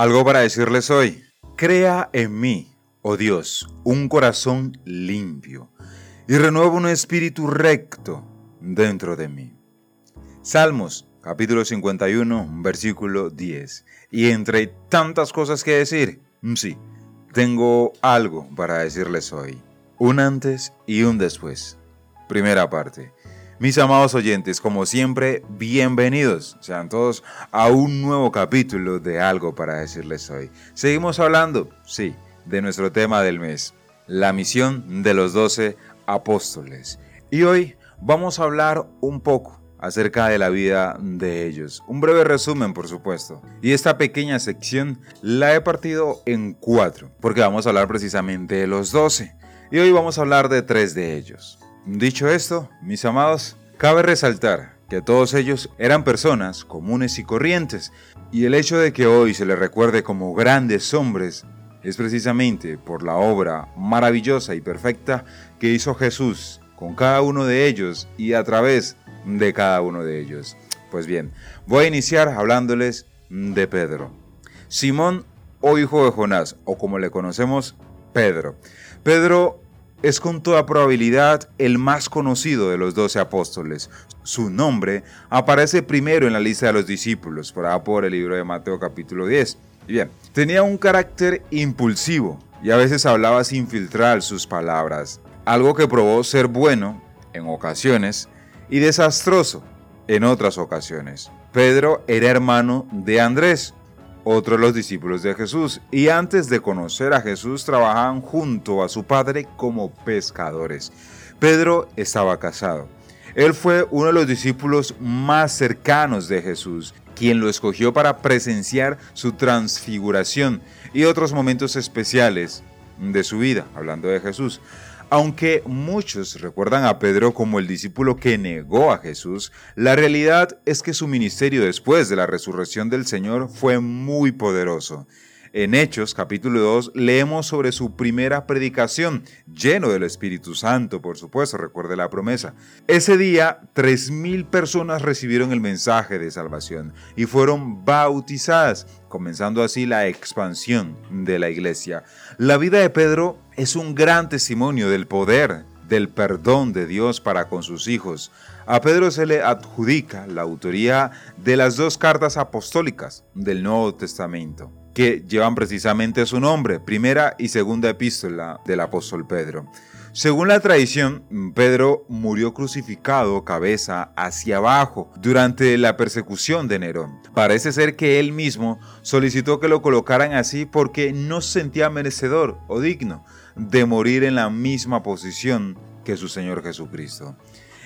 Algo para decirles hoy. Crea en mí, oh Dios, un corazón limpio y renueva un espíritu recto dentro de mí. Salmos capítulo 51, versículo 10. Y entre tantas cosas que decir, mm, sí, tengo algo para decirles hoy. Un antes y un después. Primera parte. Mis amados oyentes, como siempre, bienvenidos sean todos a un nuevo capítulo de algo para decirles hoy. Seguimos hablando, sí, de nuestro tema del mes, la misión de los doce apóstoles. Y hoy vamos a hablar un poco acerca de la vida de ellos. Un breve resumen, por supuesto. Y esta pequeña sección la he partido en cuatro, porque vamos a hablar precisamente de los doce. Y hoy vamos a hablar de tres de ellos. Dicho esto, mis amados, cabe resaltar que todos ellos eran personas comunes y corrientes, y el hecho de que hoy se les recuerde como grandes hombres es precisamente por la obra maravillosa y perfecta que hizo Jesús con cada uno de ellos y a través de cada uno de ellos. Pues bien, voy a iniciar hablándoles de Pedro. Simón o hijo de Jonás, o como le conocemos, Pedro. Pedro es con toda probabilidad el más conocido de los doce apóstoles. Su nombre aparece primero en la lista de los discípulos, por por el libro de Mateo capítulo 10. Y bien, tenía un carácter impulsivo y a veces hablaba sin filtrar sus palabras, algo que probó ser bueno en ocasiones y desastroso en otras ocasiones. Pedro era hermano de Andrés, otro de los discípulos de Jesús, y antes de conocer a Jesús trabajaban junto a su padre como pescadores. Pedro estaba casado. Él fue uno de los discípulos más cercanos de Jesús, quien lo escogió para presenciar su transfiguración y otros momentos especiales de su vida, hablando de Jesús. Aunque muchos recuerdan a Pedro como el discípulo que negó a Jesús, la realidad es que su ministerio después de la resurrección del Señor fue muy poderoso. En Hechos capítulo 2 leemos sobre su primera predicación, lleno del Espíritu Santo, por supuesto, recuerde la promesa. Ese día, 3.000 personas recibieron el mensaje de salvación y fueron bautizadas, comenzando así la expansión de la iglesia. La vida de Pedro es un gran testimonio del poder del perdón de Dios para con sus hijos. A Pedro se le adjudica la autoría de las dos cartas apostólicas del Nuevo Testamento que llevan precisamente su nombre, primera y segunda epístola del apóstol Pedro. Según la tradición, Pedro murió crucificado cabeza hacia abajo durante la persecución de Nerón. Parece ser que él mismo solicitó que lo colocaran así porque no se sentía merecedor o digno de morir en la misma posición que su Señor Jesucristo.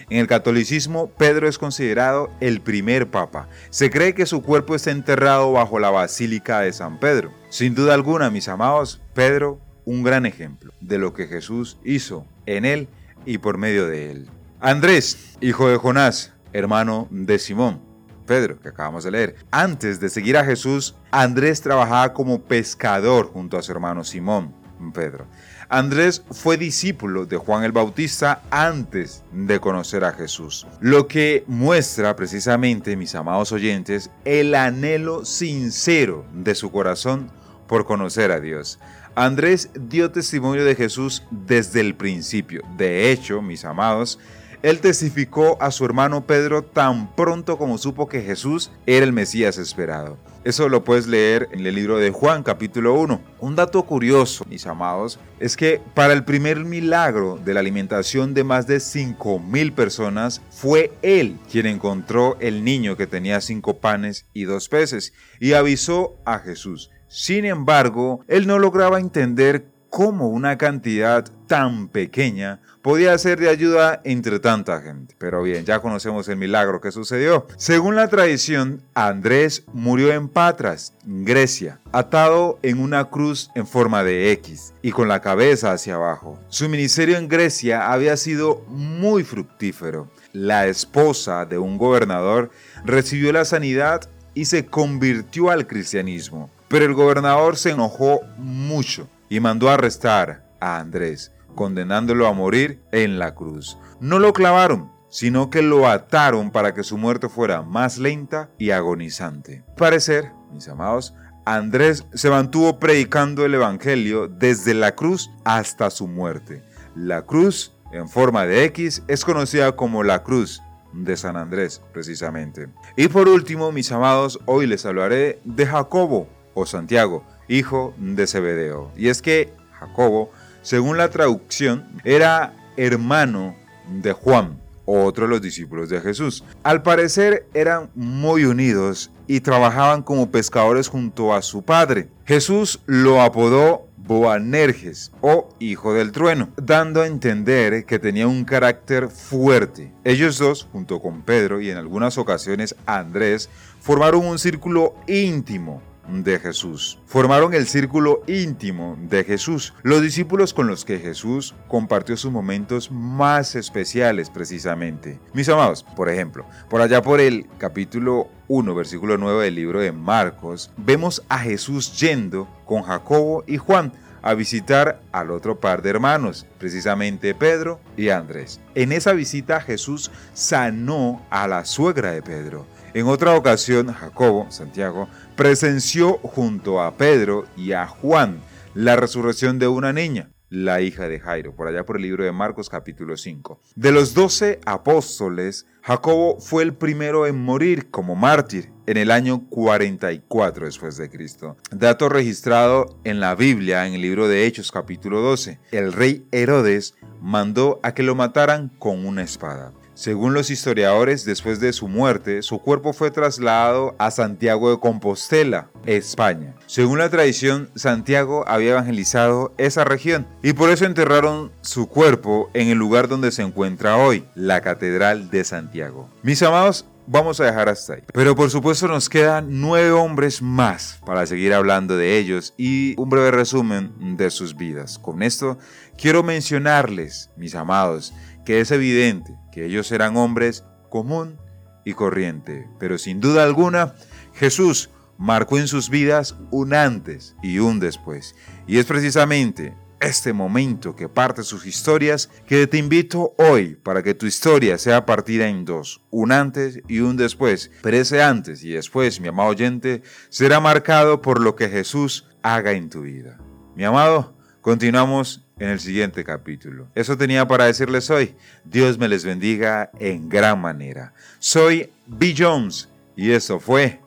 En el catolicismo, Pedro es considerado el primer papa. Se cree que su cuerpo está enterrado bajo la Basílica de San Pedro. Sin duda alguna, mis amados, Pedro, un gran ejemplo de lo que Jesús hizo en él y por medio de él. Andrés, hijo de Jonás, hermano de Simón. Pedro, que acabamos de leer. Antes de seguir a Jesús, Andrés trabajaba como pescador junto a su hermano Simón, Pedro. Andrés fue discípulo de Juan el Bautista antes de conocer a Jesús, lo que muestra precisamente, mis amados oyentes, el anhelo sincero de su corazón por conocer a Dios. Andrés dio testimonio de Jesús desde el principio. De hecho, mis amados, él testificó a su hermano Pedro tan pronto como supo que Jesús era el Mesías esperado. Eso lo puedes leer en el libro de Juan capítulo 1. Un dato curioso, mis amados, es que para el primer milagro de la alimentación de más de 5.000 personas, fue él quien encontró el niño que tenía cinco panes y dos peces y avisó a Jesús. Sin embargo, él no lograba entender cómo una cantidad tan pequeña podía ser de ayuda entre tanta gente. Pero bien, ya conocemos el milagro que sucedió. Según la tradición, Andrés murió en Patras, Grecia, atado en una cruz en forma de X y con la cabeza hacia abajo. Su ministerio en Grecia había sido muy fructífero. La esposa de un gobernador recibió la sanidad y se convirtió al cristianismo. Pero el gobernador se enojó mucho y mandó arrestar a Andrés, condenándolo a morir en la cruz. No lo clavaron, sino que lo ataron para que su muerte fuera más lenta y agonizante. Parecer, mis amados, Andrés se mantuvo predicando el Evangelio desde la cruz hasta su muerte. La cruz, en forma de X, es conocida como la cruz de San Andrés, precisamente. Y por último, mis amados, hoy les hablaré de Jacobo o Santiago, hijo de Zebedeo. Y es que Jacobo, según la traducción, era hermano de Juan, otro de los discípulos de Jesús. Al parecer eran muy unidos y trabajaban como pescadores junto a su padre. Jesús lo apodó Boanerges o Hijo del Trueno, dando a entender que tenía un carácter fuerte. Ellos dos, junto con Pedro y en algunas ocasiones Andrés, formaron un círculo íntimo de Jesús. Formaron el círculo íntimo de Jesús, los discípulos con los que Jesús compartió sus momentos más especiales precisamente. Mis amados, por ejemplo, por allá por el capítulo 1, versículo 9 del libro de Marcos, vemos a Jesús yendo con Jacobo y Juan a visitar al otro par de hermanos, precisamente Pedro y Andrés. En esa visita Jesús sanó a la suegra de Pedro. En otra ocasión, Jacobo, Santiago, presenció junto a Pedro y a Juan la resurrección de una niña, la hija de Jairo, por allá por el libro de Marcos capítulo 5. De los doce apóstoles, Jacobo fue el primero en morir como mártir en el año 44 después de Cristo. Dato registrado en la Biblia en el libro de Hechos capítulo 12. El rey Herodes mandó a que lo mataran con una espada. Según los historiadores, después de su muerte, su cuerpo fue trasladado a Santiago de Compostela, España. Según la tradición, Santiago había evangelizado esa región y por eso enterraron su cuerpo en el lugar donde se encuentra hoy, la Catedral de Santiago. Mis amados, vamos a dejar hasta ahí. Pero por supuesto nos quedan nueve hombres más para seguir hablando de ellos y un breve resumen de sus vidas. Con esto quiero mencionarles, mis amados, que es evidente que ellos eran hombres común y corriente, pero sin duda alguna Jesús marcó en sus vidas un antes y un después. Y es precisamente este momento que parte sus historias que te invito hoy para que tu historia sea partida en dos, un antes y un después. Pero ese antes y después, mi amado oyente, será marcado por lo que Jesús haga en tu vida. Mi amado, continuamos en el siguiente capítulo. Eso tenía para decirles hoy. Dios me les bendiga en gran manera. Soy B. Jones y eso fue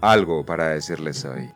algo para decirles hoy.